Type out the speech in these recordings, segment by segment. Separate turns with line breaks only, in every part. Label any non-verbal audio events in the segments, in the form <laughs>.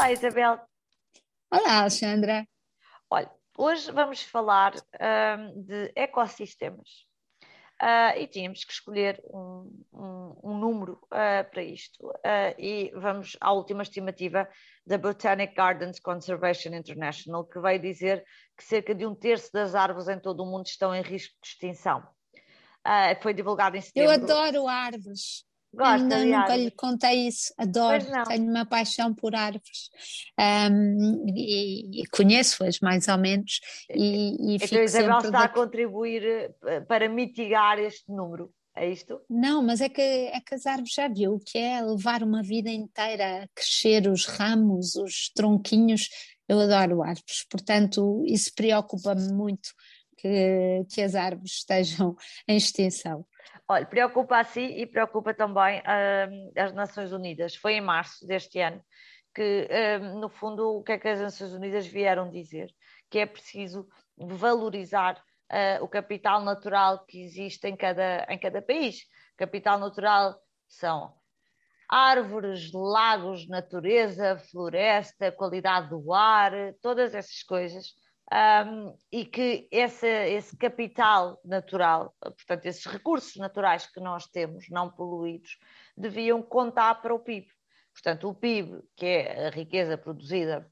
Olá, Isabel.
Olá, Alexandra.
Olha, hoje vamos falar um, de ecossistemas. Uh, e tínhamos que escolher um, um, um número uh, para isto. Uh, e vamos à última estimativa da Botanic Gardens Conservation International, que vai dizer que cerca de um terço das árvores em todo o mundo estão em risco de extinção. foi divulgado em setembro.
Eu adoro árvores.
Gosta
Ainda nunca lhe contei isso, adoro, tenho uma paixão por árvores. Um, e, e conheço-as mais ou menos e, e
então
fico
Isabel está a contribuir eh, para mitigar este número, é isto?
Não, mas é que, é que as árvores já viu o que é levar uma vida inteira a crescer os ramos, os tronquinhos, eu adoro árvores, portanto isso preocupa-me muito que, que as árvores estejam em extinção.
Olha, preocupa a si e preocupa também hum, as Nações Unidas. Foi em março deste ano que, hum, no fundo, o que é que as Nações Unidas vieram dizer? Que é preciso valorizar uh, o capital natural que existe em cada, em cada país. Capital natural são árvores, lagos, natureza, floresta, qualidade do ar, todas essas coisas. Um, e que esse, esse capital natural, portanto, esses recursos naturais que nós temos, não poluídos, deviam contar para o PIB. Portanto, o PIB, que é a riqueza produzida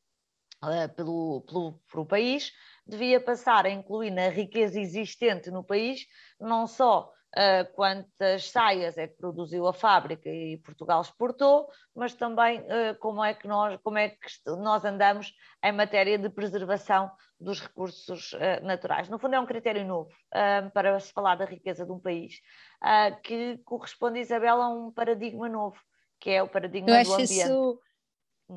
uh, pelo, pelo, pelo país, devia passar a incluir na riqueza existente no país não só uh, quantas saias é que produziu a fábrica e Portugal exportou, mas também uh, como, é que nós, como é que nós andamos em matéria de preservação dos recursos uh, naturais. No fundo, é um critério novo para se falar da riqueza de um país, que corresponde, Isabel, a um paradigma novo, que é o paradigma
Eu
do ambiente.
isso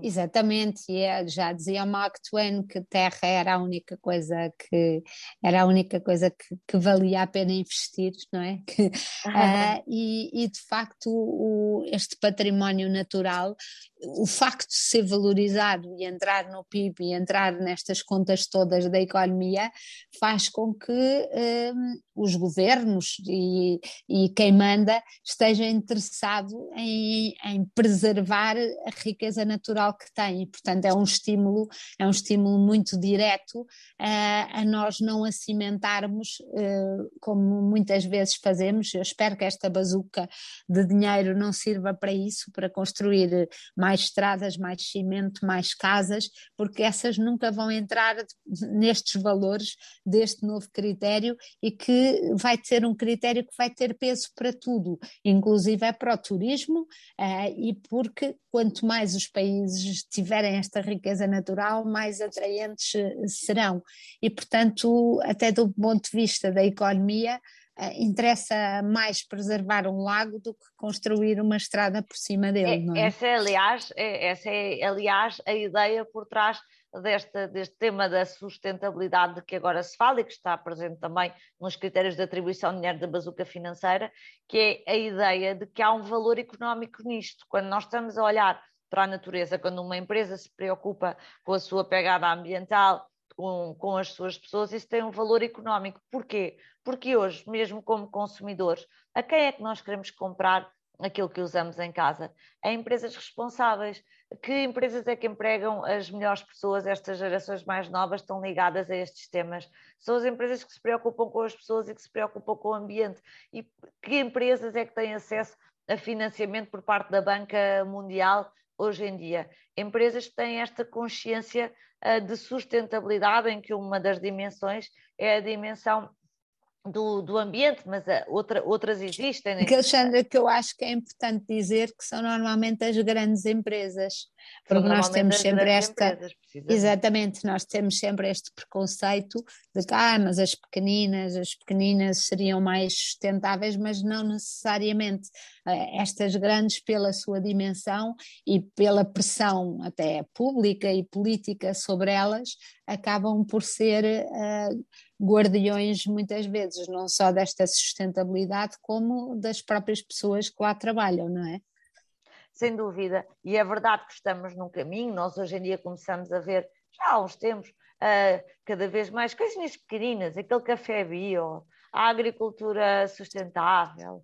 Exatamente, e é, já dizia Mark Twain que terra era a única coisa que era a única coisa que, que valia a pena investir, não é? Que, <laughs> uh, <laughs> e, e, de facto o, este património natural, o facto de ser valorizado e entrar no PIB e entrar nestas contas todas da economia faz com que um, os governos e, e, quem manda esteja interessado em, em preservar a riqueza natural que tem. E portanto é um estímulo é um estímulo muito direto uh, a nós não a cimentarmos uh, como muitas vezes fazemos. Eu espero que esta bazuca de dinheiro não sirva para isso para construir mais estradas mais cimento mais casas porque essas nunca vão entrar nestes valores deste novo critério e que vai ter um critério que vai ter peso para tudo inclusive é para o turismo uh, e porque quanto mais os países tiverem esta riqueza natural, mais atraentes serão. E, portanto, até do ponto de vista da economia, interessa mais preservar um lago do que construir uma estrada por cima dele. Não é?
Essa é, aliás, é, essa é, aliás, a ideia por trás deste, deste tema da sustentabilidade de que agora se fala e que está presente também nos critérios de atribuição de dinheiro da bazuca financeira, que é a ideia de que há um valor económico nisto. Quando nós estamos a olhar para a natureza, quando uma empresa se preocupa com a sua pegada ambiental, com, com as suas pessoas, isso tem um valor económico. Porquê? Porque hoje, mesmo como consumidores, a quem é que nós queremos comprar aquilo que usamos em casa? A empresas responsáveis. Que empresas é que empregam as melhores pessoas? Estas gerações mais novas estão ligadas a estes temas. São as empresas que se preocupam com as pessoas e que se preocupam com o ambiente. E que empresas é que têm acesso a financiamento por parte da Banca Mundial hoje em dia. Empresas que têm esta consciência uh, de sustentabilidade, em que uma das dimensões é a dimensão do, do ambiente, mas outra, outras existem. Né?
Que, Alexandra, que eu acho que é importante dizer que são normalmente as grandes empresas, porque nós temos sempre esta.
Empresas,
exatamente, nós temos sempre este preconceito de que, ah, mas as pequeninas, as pequeninas seriam mais sustentáveis, mas não necessariamente. Estas grandes, pela sua dimensão e pela pressão até pública e política sobre elas, acabam por ser uh, guardiões muitas vezes, não só desta sustentabilidade, como das próprias pessoas que lá trabalham, não é?
Sem dúvida, e é verdade que estamos num caminho, nós hoje em dia começamos a ver, já há uns tempos, uh, cada vez mais coisinhas pequeninas, aquele café bio, a agricultura sustentável,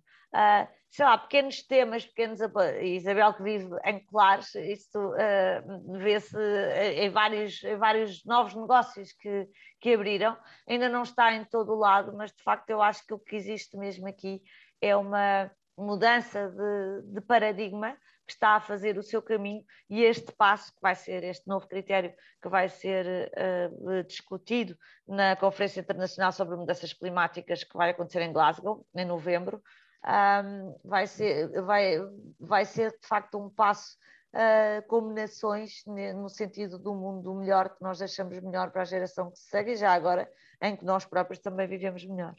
sei lá, pequenos temas, pequenos. Isabel, que vive em Colares, isso uh, vê-se em vários, em vários novos negócios que, que abriram. Ainda não está em todo o lado, mas de facto eu acho que o que existe mesmo aqui é uma mudança de, de paradigma que está a fazer o seu caminho e este passo que vai ser este novo critério que vai ser uh, discutido na Conferência Internacional sobre Mudanças Climáticas que vai acontecer em Glasgow em novembro um, vai, ser, vai, vai ser de facto um passo uh, como nações no sentido do mundo melhor que nós deixamos melhor para a geração que se segue e já agora em que nós próprios também vivemos melhor.